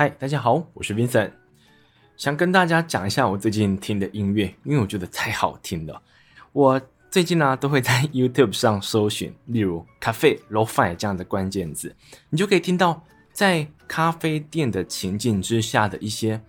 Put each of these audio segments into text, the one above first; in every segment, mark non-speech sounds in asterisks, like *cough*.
嗨，大家好，我是 Vincent，想跟大家讲一下我最近听的音乐，因为我觉得太好听了。我最近呢、都会在 *laughs* YouTube 上搜寻，例如咖啡、Lo-Fi 这样的关键字，你就可以听到在咖啡店的情境之下的一些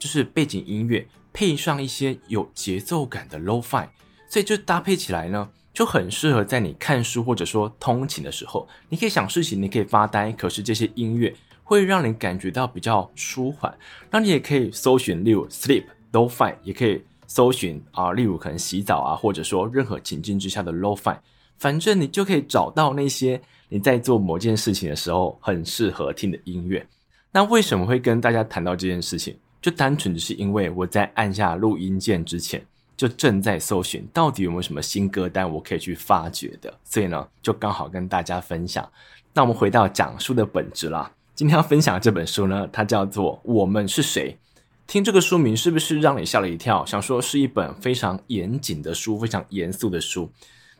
就是背景音乐，配上一些有节奏感的 Lo-Fi，所以就搭配起来呢，就很适合在你看书或者说通勤的时候，你可以想事情，你可以发呆，可是这些音乐。会让你感觉到比较舒缓，那你也可以搜寻，例如 sleep low fine，也可以搜寻啊，例如可能洗澡啊，或者说任何情境之下的 low fine，反正你就可以找到那些你在做某件事情的时候很适合听的音乐。那为什么会跟大家谈到这件事情？就单纯只是因为我在按下录音键之前，就正在搜寻到底有没有什么新歌单我可以去发掘的，所以呢，就刚好跟大家分享。那我们回到讲述的本质啦。今天要分享的这本书呢，它叫做《我们是谁》。听这个书名是不是让你吓了一跳？想说是一本非常严谨的书，非常严肃的书。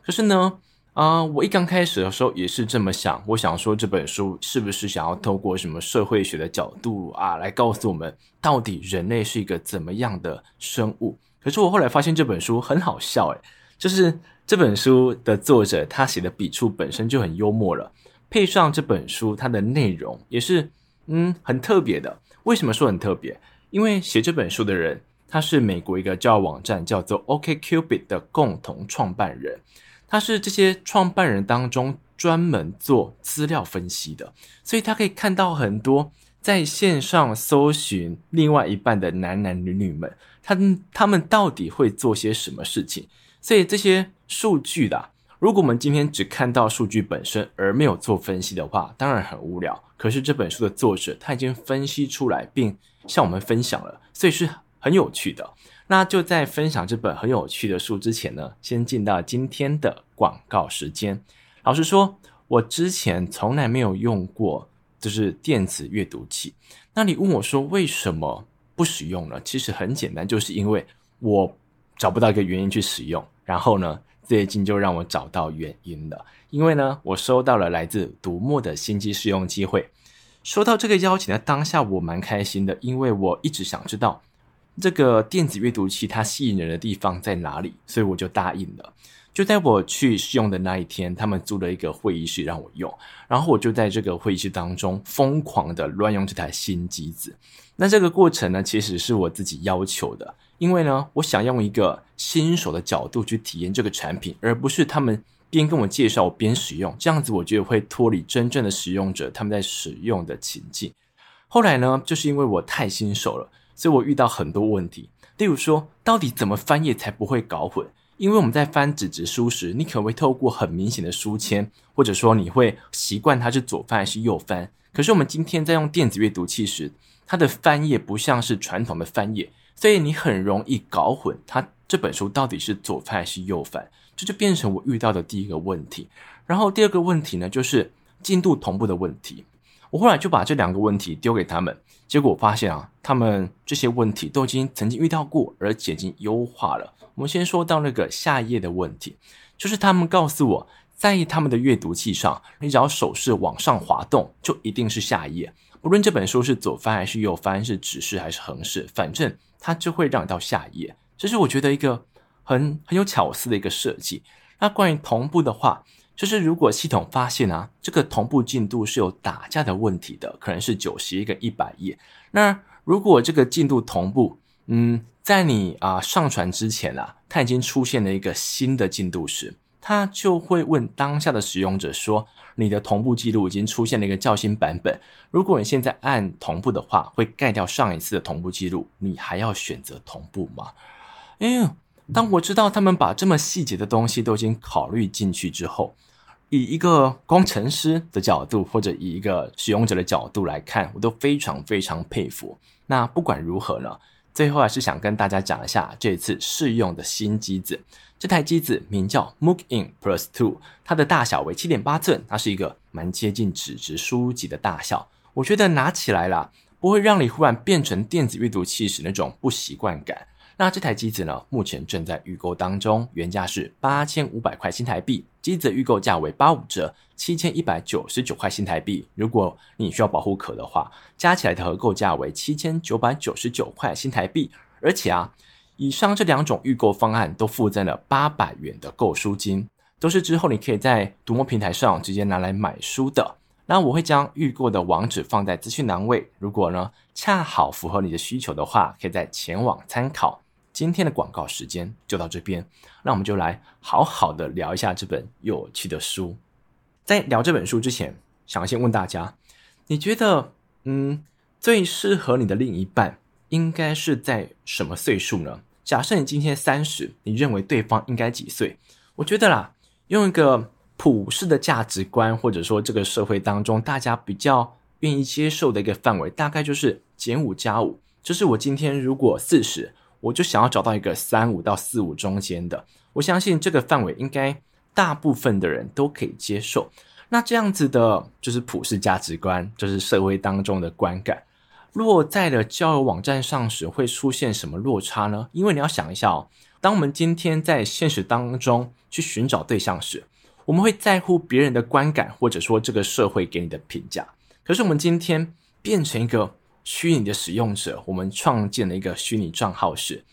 可是呢，啊、我一刚开始的时候也是这么想。我想说这本书是不是想要透过什么社会学的角度啊，来告诉我们到底人类是一个怎么样的生物？可是我后来发现这本书很好笑，诶，就是这本书的作者他写的笔触本身就很幽默了。配上这本书，它的内容也是嗯很特别的。为什么说很特别？因为写这本书的人，他是美国一个交友网站叫做 OkCupid 的共同创办人，他是这些创办人当中专门做资料分析的，所以他可以看到很多在线上搜寻另外一半的男男女女们，他他们到底会做些什么事情，所以这些数据的。如果我们今天只看到数据本身而没有做分析的话，当然很无聊。可是这本书的作者他已经分析出来，并向我们分享了，所以是很有趣的。那就在分享这本很有趣的书之前呢，先进到今天的广告时间。老实说，我之前从来没有用过就是电子阅读器。那你问我说为什么不使用呢？其实很简单，就是因为我找不到一个原因去使用。然后呢，最近就让我找到原因了，因为呢，我收到了来自读墨的新机试用机会。收到这个邀请的当下，我蛮开心的，因为我一直想知道这个电子阅读器它吸引人的地方在哪里，所以我就答应了。就在我去试用的那一天，他们租了一个会议室让我用，然后我就在这个会议室当中疯狂的乱用这台新机子。那这个过程呢，其实是我自己要求的。因为呢，我想用一个新手的角度去体验这个产品，而不是他们边跟我介绍我边使用，这样子我觉得会脱离真正的使用者他们在使用的情境。后来呢，就是因为我太新手了，所以我遇到很多问题，例如说，到底怎么翻页才不会搞混？因为我们在翻纸质书时，你可能会透过很明显的书签，或者说你会习惯它是左翻还是右翻。可是我们今天在用电子阅读器时，它的翻页不像是传统的翻页。所以你很容易搞混，它这本书到底是左翻还是右翻，这就变成我遇到的第一个问题。然后第二个问题呢，就是进度同步的问题。我后来就把这两个问题丢给他们，结果发现啊，他们这些问题都已经曾经遇到过，而且已经优化了。我们先说到那个下页的问题，就是他们告诉我，在意他们的阅读器上，你只要手势往上滑动，就一定是下一页。无论这本书是左翻还是右翻，是直视还是横视，反正它就会让你到下一页。这是我觉得一个很很有巧思的一个设计。那关于同步的话，就是如果系统发现啊，这个同步进度是有打架的问题的，可能是九十页跟一百页。那如果这个进度同步，嗯，在你啊上传之前啊，它已经出现了一个新的进度时，它就会问当下的使用者说。你的同步记录已经出现了一个较新版本。如果你现在按同步的话，会盖掉上一次的同步记录。你还要选择同步吗？哎呦，当我知道他们把这么细节的东西都已经考虑进去之后，以一个工程师的角度，或者以一个使用者的角度来看，我都非常非常佩服。那不管如何呢，最后还是想跟大家讲一下这次试用的新机子。这台机子名叫 Mookin Plus Two，它的大小为七点八寸，它是一个蛮接近纸质书籍的大小。我觉得拿起来啦，不会让你忽然变成电子阅读器时那种不习惯感。那这台机子呢，目前正在预购当中，原价是八千五百块新台币，机子的预购价为八五折，七千一百九十九块新台币。如果你需要保护壳的话，加起来的合购价为七千九百九十九块新台币。而且啊，以上这两种预购方案都附赠了八百元的购书金，都是之后你可以在读墨平台上直接拿来买书的。那我会将预购的网址放在资讯栏位，如果呢恰好符合你的需求的话，可以再前往参考。今天的广告时间就到这边，那我们就来好好的聊一下这本有趣的书。在聊这本书之前，想先问大家，你觉得，嗯，最适合你的另一半应该是在什么岁数呢？假设你今天三十，你认为对方应该几岁？我觉得啦，用一个普世的价值观，或者说这个社会当中大家比较愿意接受的一个范围，大概就是减五加五，就是我今天如果四十。我就想要找到一个三五到四五中间的，我相信这个范围应该大部分的人都可以接受。那这样子的，就是普世价值观，就是社会当中的观感，落在了交友网站上时会出现什么落差呢？因为你要想一下哦，当我们今天在现实当中去寻找对象时，我们会在乎别人的观感，或者说这个社会给你的评价。可是我们今天变成一个。虚拟的使用者，我们创建了一个虚拟账号时，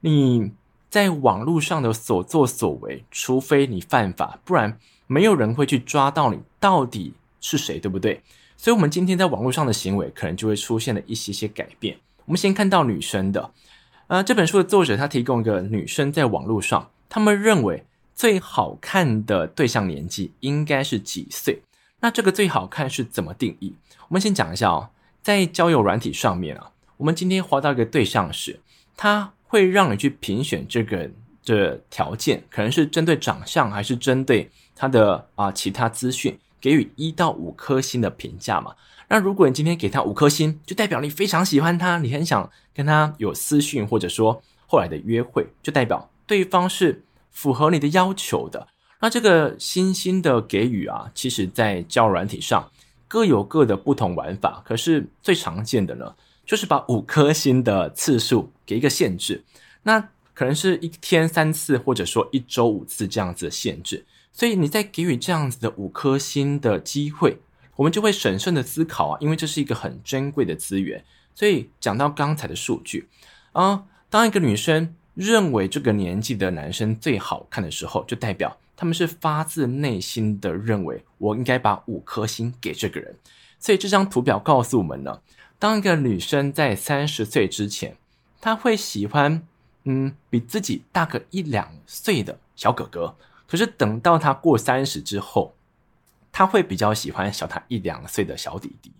你在网络上的所作所为，除非你犯法，不然没有人会去抓到你到底是谁，对不对？所以，我们今天在网络上的行为，可能就会出现了一些些改变。我们先看到女生的，呃，这本书的作者他提供一个女生在网络上，他们认为最好看的对象年纪应该是几岁？那这个最好看是怎么定义？我们先讲一下哦。在交友软体上面啊，我们今天划到一个对象时，他会让你去评选这个的条件，可能是针对长相，还是针对他的啊其他资讯，给予一到五颗星的评价嘛。那如果你今天给他五颗星，就代表你非常喜欢他，你很想跟他有私讯，或者说后来的约会，就代表对方是符合你的要求的。那这个星星的给予啊，其实在交友软体上。各有各的不同玩法，可是最常见的呢，就是把五颗星的次数给一个限制，那可能是一天三次，或者说一周五次这样子的限制。所以你在给予这样子的五颗星的机会，我们就会审慎的思考啊，因为这是一个很珍贵的资源。所以讲到刚才的数据啊，当一个女生认为这个年纪的男生最好看的时候，就代表。他们是发自内心的认为，我应该把五颗星给这个人。所以这张图表告诉我们呢，当一个女生在三十岁之前，她会喜欢嗯比自己大个一两岁的小哥哥。可是等到她过三十之后，她会比较喜欢小她一两岁的小弟弟。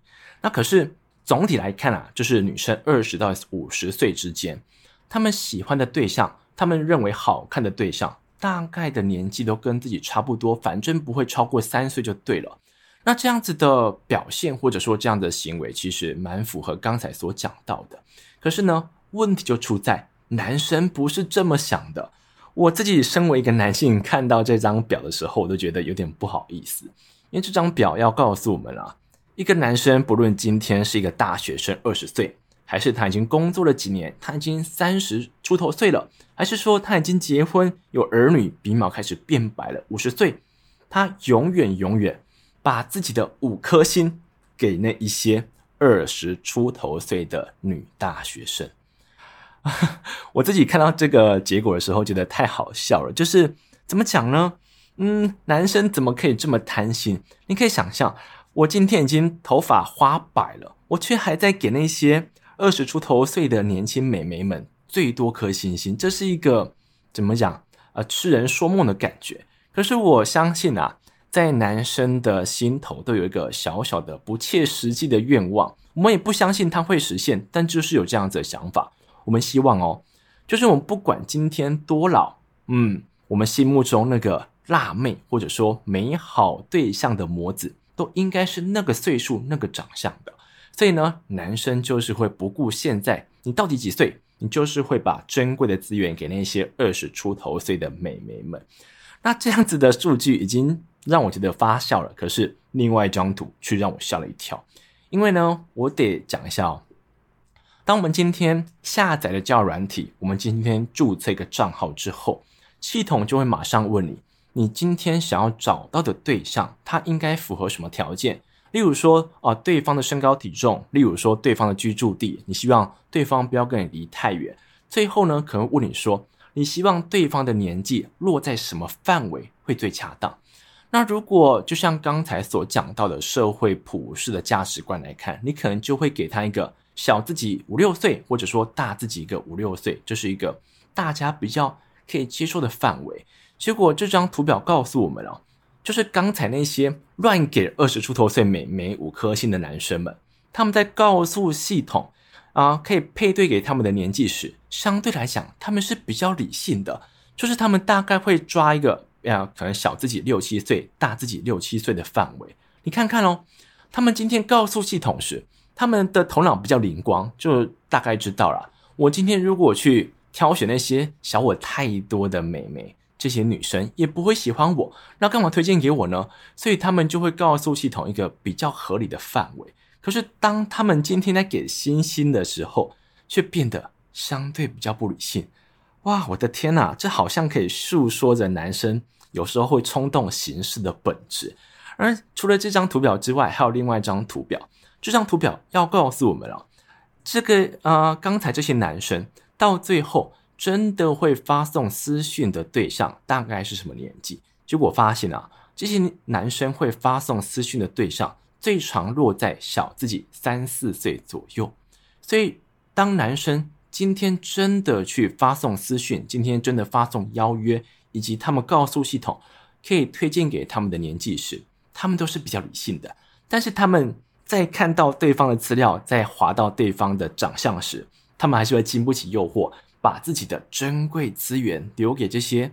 那可是总体来看啊，就是女生二十到五十岁之间，她们喜欢的对象，她们认为好看的对象。大概的年纪都跟自己差不多，反正不会超过三岁就对了。那这样子的表现或者说这样的行为，其实蛮符合刚才所讲到的。可是呢，问题就出在男生不是这么想的。我自己身为一个男性，看到这张表的时候，我都觉得有点不好意思，因为这张表要告诉我们啊，一个男生不论今天是一个大学生，二十岁。还是他已经工作了几年，他已经三十出头岁了，还是说他已经结婚有儿女，鼻毛开始变白了，五十岁，他永远永远把自己的五颗星给那一些二十出头岁的女大学生。*laughs* 我自己看到这个结果的时候，觉得太好笑了。就是怎么讲呢？嗯，男生怎么可以这么贪心？你可以想象，我今天已经头发花白了，我却还在给那些。二十出头岁的年轻美眉们最多颗星星，这是一个怎么讲啊？痴人说梦的感觉。可是我相信啊，在男生的心头都有一个小小的不切实际的愿望，我们也不相信他会实现，但就是有这样子的想法。我们希望哦，就是我们不管今天多老，嗯，我们心目中那个辣妹或者说美好对象的模子，都应该是那个岁数、那个长相的。所以呢，男生就是会不顾现在你到底几岁，你就是会把珍贵的资源给那些二十出头岁的美眉们。那这样子的数据已经让我觉得发笑了。可是另外一张图却让我吓了一跳，因为呢，我得讲一下哦，当我们今天下载了交友软体，我们今天注册一个账号之后，系统就会马上问你，你今天想要找到的对象，他应该符合什么条件？例如说，啊，对方的身高体重，例如说对方的居住地，你希望对方不要跟你离太远。最后呢，可能问你说，你希望对方的年纪落在什么范围会最恰当？那如果就像刚才所讲到的社会普世的价值观来看，你可能就会给他一个小自己五六岁，或者说大自己一个五六岁，这是一个大家比较可以接受的范围。结果这张图表告诉我们了。就是刚才那些乱给二十出头岁美眉五颗星的男生们，他们在告诉系统啊，可以配对给他们的年纪时，相对来讲他们是比较理性的，就是他们大概会抓一个啊，可能小自己六七岁，大自己六七岁的范围。你看看哦，他们今天告诉系统时，他们的头脑比较灵光，就大概知道了。我今天如果去挑选那些小我太多的美眉。这些女生也不会喜欢我，那干嘛推荐给我呢？所以他们就会告诉系统一个比较合理的范围。可是当他们今天在给星星的时候，却变得相对比较不理性。哇，我的天哪，这好像可以诉说着男生有时候会冲动行事的本质。而除了这张图表之外，还有另外一张图表。这张图表要告诉我们了，这个呃，刚才这些男生到最后。真的会发送私讯的对象大概是什么年纪？结果发现啊，这些男生会发送私讯的对象最常落在小自己三四岁左右。所以，当男生今天真的去发送私讯，今天真的发送邀约，以及他们告诉系统可以推荐给他们的年纪时，他们都是比较理性的。但是他们在看到对方的资料，在滑到对方的长相时，他们还是会经不起诱惑。把自己的珍贵资源留给这些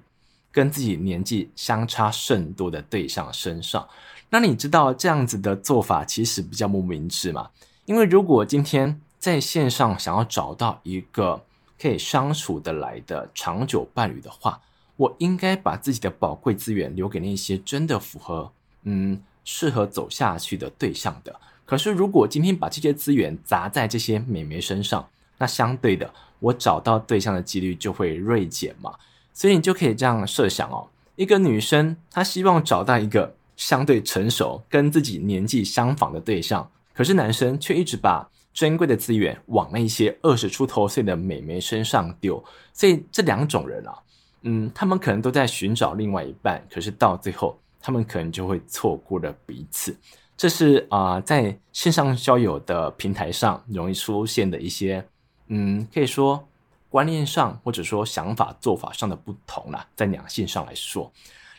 跟自己年纪相差甚多的对象身上，那你知道这样子的做法其实比较不明智嘛？因为如果今天在线上想要找到一个可以相处得来的长久伴侣的话，我应该把自己的宝贵资源留给那些真的符合嗯适合走下去的对象的。可是如果今天把这些资源砸在这些美眉身上，那相对的，我找到对象的几率就会锐减嘛，所以你就可以这样设想哦，一个女生她希望找到一个相对成熟、跟自己年纪相仿的对象，可是男生却一直把珍贵的资源往那些二十出头岁的美眉身上丢，所以这两种人啊，嗯，他们可能都在寻找另外一半，可是到最后，他们可能就会错过了彼此。这是啊，在线上交友的平台上容易出现的一些。嗯，可以说观念上或者说想法做法上的不同啦，在两性上来说，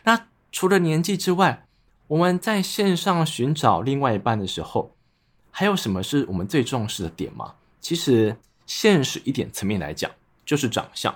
那除了年纪之外，我们在线上寻找另外一半的时候，还有什么是我们最重视的点吗？其实现实一点层面来讲，就是长相。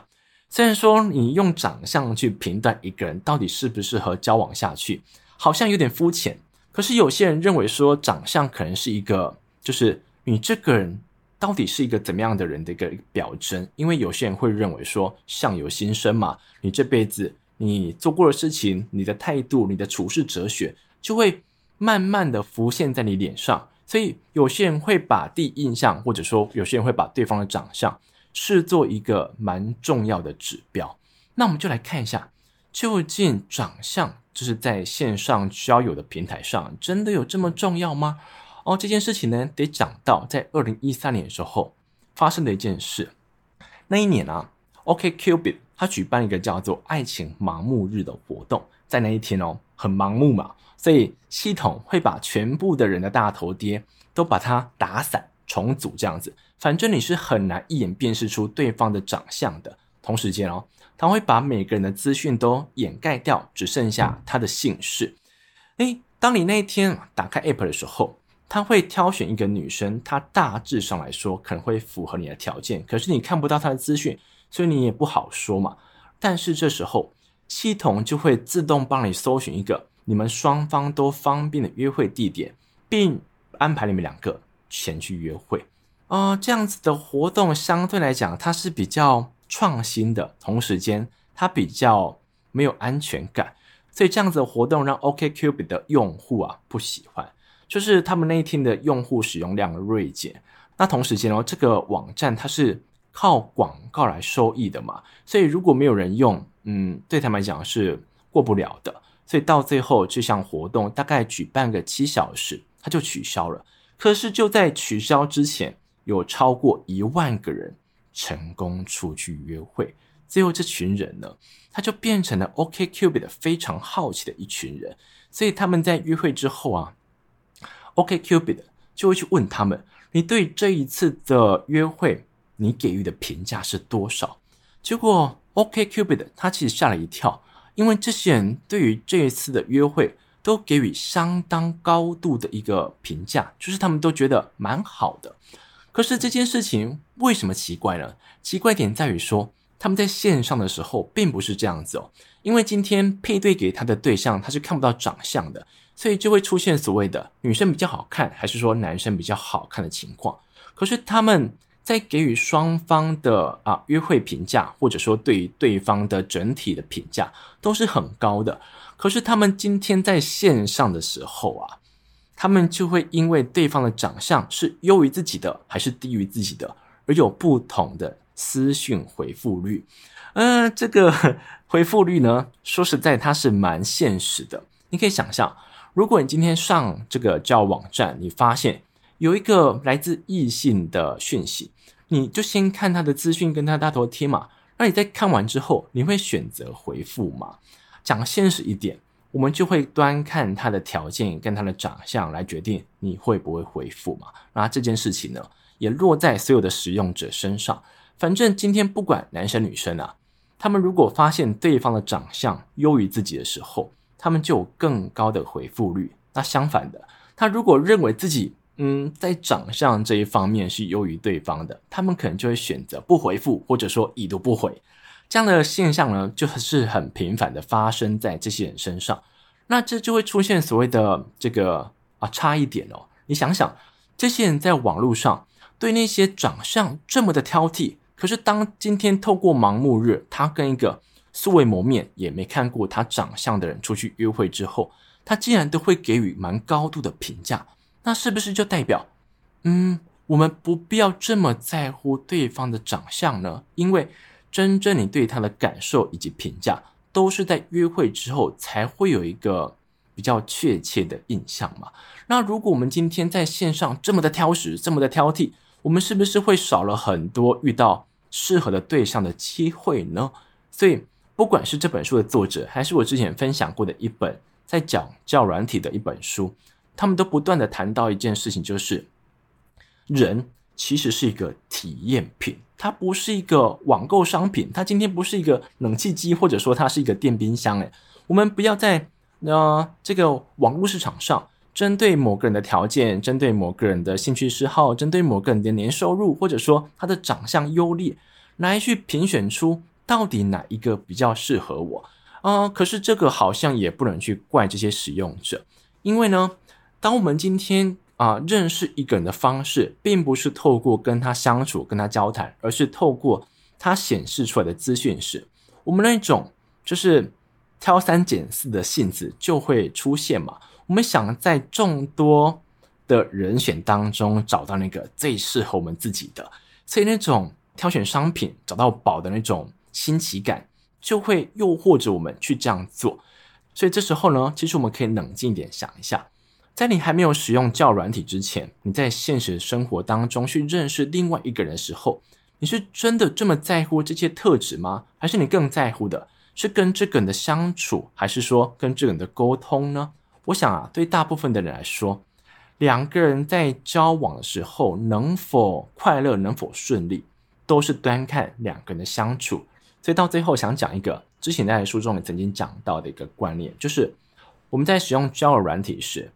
虽然说你用长相去评断一个人到底适不适合交往下去，好像有点肤浅。可是有些人认为说，长相可能是一个，就是你这个人。到底是一个怎么样的人的一个表征？因为有些人会认为说，相由心生嘛，你这辈子你做过的事情、你的态度、你的处事哲学，就会慢慢的浮现在你脸上。所以有些人会把第一印象，或者说有些人会把对方的长相视作一个蛮重要的指标。那我们就来看一下，究竟长相就是在线上交友的平台上，真的有这么重要吗？哦，这件事情呢，得讲到在二零一三年的时候发生的一件事。那一年啊，OkCupid 他举办一个叫做“爱情盲目日”的活动，在那一天哦，很盲目嘛，所以系统会把全部的人的大头贴都把它打散重组这样子，反正你是很难一眼辨识出对方的长相的。同时间哦，他会把每个人的资讯都掩盖掉，只剩下他的姓氏。诶，当你那一天打开 App 的时候，他会挑选一个女生，她大致上来说可能会符合你的条件，可是你看不到她的资讯，所以你也不好说嘛。但是这时候系统就会自动帮你搜寻一个你们双方都方便的约会地点，并安排你们两个前去约会。啊、呃，这样子的活动相对来讲它是比较创新的，同时间它比较没有安全感，所以这样子的活动让 OkCupid 的用户啊不喜欢。就是他们那一天的用户使用量锐减，那同时间哦，这个网站它是靠广告来收益的嘛，所以如果没有人用，嗯，对他们来讲是过不了的。所以到最后这项活动大概举办个七小时，它就取消了。可是就在取消之前，有超过一万个人成功出去约会。最后这群人呢，他就变成了 OkCupid 非常好奇的一群人。所以他们在约会之后啊，OkCupid 就会去问他们：“你对这一次的约会，你给予的评价是多少？”结果 OkCupid 他其实吓了一跳。因为这些人对于这一次的约会都给予相当高度的一个评价，就是他们都觉得蛮好的。可是这件事情为什么奇怪呢？奇怪点在于说，他们在线上的时候并不是这样子哦。因为今天配对给他的对象他是看不到长相的，所以就会出现所谓的女生比较好看，还是说男生比较好看的情况。可是他们。在给予双方的啊约会评价，或者说对于对方的整体的评价都是很高的。可是他们今天在线上的时候啊，他们就会因为对方的长相是优于自己的，还是低于自己的，而有不同的私讯回复率。嗯、这个回复率呢，说实在，它是蛮现实的。你可以想象，如果你今天上这个交友网站，你发现。有一个来自异性的讯息，你就先看他的资讯跟他大头贴嘛。那你在看完之后，你会选择回复吗？讲现实一点，我们就会端看他的条件跟他的长相来决定你会不会回复嘛。那这件事情呢，也落在所有的使用者身上。反正今天不管男生女生啊，他们如果发现对方的长相优于自己的时候，他们就有更高的回复率。那相反的，他如果认为自己嗯，在长相这一方面是优于对方的，他们可能就会选择不回复，或者说已读不回。这样的现象呢，就是很频繁的发生在这些人身上。那这就会出现所谓的这个啊差异点哦。你想想，这些人在网络上对那些长相这么的挑剔，可是当今天透过盲目日，他跟一个素未谋面也没看过他长相的人出去约会之后，他竟然都会给予蛮高度的评价。那是不是就代表，嗯，我们不必要这么在乎对方的长相呢？因为真正你对他的感受以及评价，都是在约会之后才会有一个比较确切的印象嘛。那如果我们今天在线上这么的挑食，这么的挑剔，我们是不是会少了很多遇到适合的对象的机会呢？所以，不管是这本书的作者，还是我之前分享过的一本在讲教软体的一本书。他们都不断的谈到一件事情，就是人其实是一个体验品，它不是一个网购商品，它今天不是一个冷气机，或者说它是一个电冰箱。诶，我们不要在呃这个网络市场上，针对某个人的条件，针对某个人的兴趣嗜好，针对某个人的年收入，或者说他的长相优劣，来去评选出到底哪一个比较适合我啊，可是这个好像也不能去怪这些使用者，因为呢。当我们今天啊认识一个人的方式，并不是透过跟他相处、跟他交谈，而是透过他显示出来的资讯时，我们那种就是挑三拣四的性子就会出现嘛。我们想在众多的人选当中找到那个最适合我们自己的，所以那种挑选商品找到宝的那种新奇感，就会诱惑着我们去这样做。所以这时候呢，其实我们可以冷静一点想一下。在你还没有使用交友软体之前，你在现实生活当中去认识另外一个人的时候，你是真的这么在乎这些特质吗？还是你更在乎的是跟这个人的相处，还是说跟这个人的沟通呢？我想啊，对大部分的人来说，两个人在交往的时候能否快乐，能否顺利，都是端看两个人的相处。所以到最后，想讲一个之前在书中也曾经讲到的一个观念，就是我们在使用交友软体时。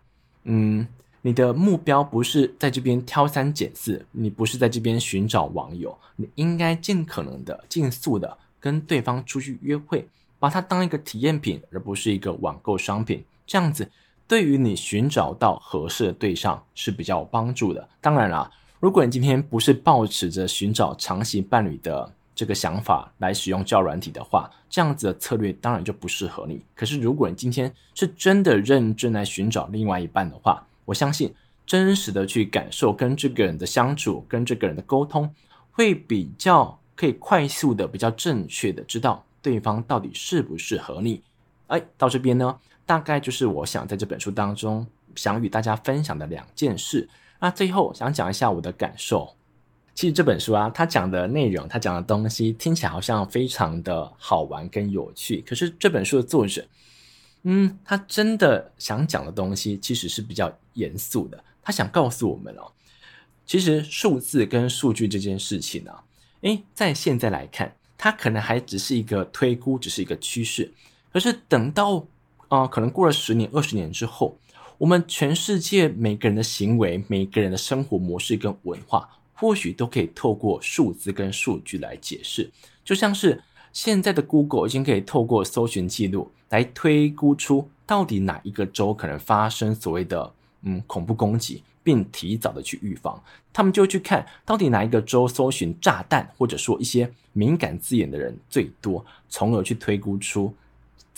嗯，你的目标不是在这边挑三拣四，你不是在这边寻找网友，你应该尽可能的、尽速的跟对方出去约会，把它当一个体验品，而不是一个网购商品。这样子对于你寻找到合适的对象是比较有帮助的。当然啦，如果你今天不是抱持着寻找长期伴侣的这个想法来使用教软体的话，这样子的策略当然就不适合你。可是如果你今天是真的认真来寻找另外一半的话，我相信真实的去感受跟这个人的相处，跟这个人的沟通，会比较可以快速的、比较正确的知道对方到底适不适合你。哎，到这边呢，大概就是我想在这本书当中想与大家分享的两件事。那最后想讲一下我的感受。其实这本书啊，它讲的内容，它讲的东西听起来好像非常的好玩跟有趣。可是这本书的作者，嗯，他真的想讲的东西其实是比较严肃的。他想告诉我们哦，其实数字跟数据这件事情呢，诶，在现在来看，它可能还只是一个推估，只是一个趋势。可是等到啊、可能过了十年、二十年之后，我们全世界每个人的行为、每个人的生活模式跟文化。或许都可以透过数字跟数据来解释，就像是现在的 Google 已经可以透过搜寻记录来推估出到底哪一个州可能发生所谓的嗯恐怖攻击，并提早的去预防。他们就去看到底哪一个州搜寻炸弹或者说一些敏感字眼的人最多，从而去推估出。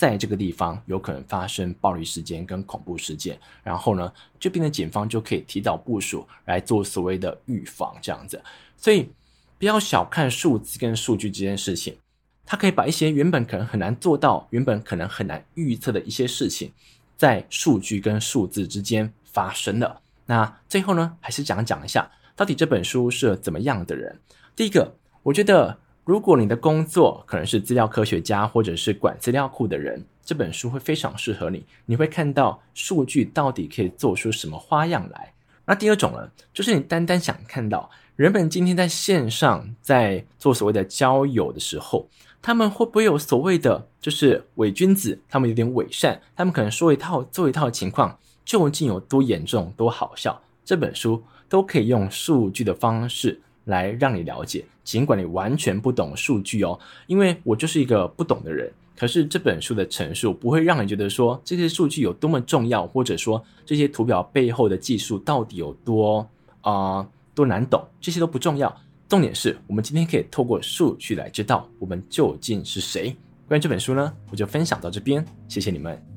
在这个地方有可能发生暴力事件跟恐怖事件，然后呢，这边的警方就可以提早部署来做所谓的预防，这样子。所以不要小看数字跟数据这件事情，它可以把一些原本可能很难做到、原本可能很难预测的一些事情，在数据跟数字之间发生了。那最后呢，还是讲讲一下，到底这本书是怎么样的人？第一个，我觉得。如果你的工作可能是资料科学家或者是管资料库的人，这本书会非常适合你。你会看到数据到底可以做出什么花样来。那第二种呢，就是你单单想看到人们今天在线上在做所谓的交友的时候，他们会不会有所谓的就是伪君子，他们有点伪善，他们可能说一套做一套的情况究竟有多严重、多好笑？这本书都可以用数据的方式。来让你了解，尽管你完全不懂数据哦，因为我就是一个不懂的人。可是这本书的陈述不会让你觉得说这些数据有多么重要，或者说这些图表背后的技术到底有多啊、多难懂，这些都不重要。重点是我们今天可以透过数据来知道我们究竟是谁。关于这本书呢，我就分享到这边，谢谢你们。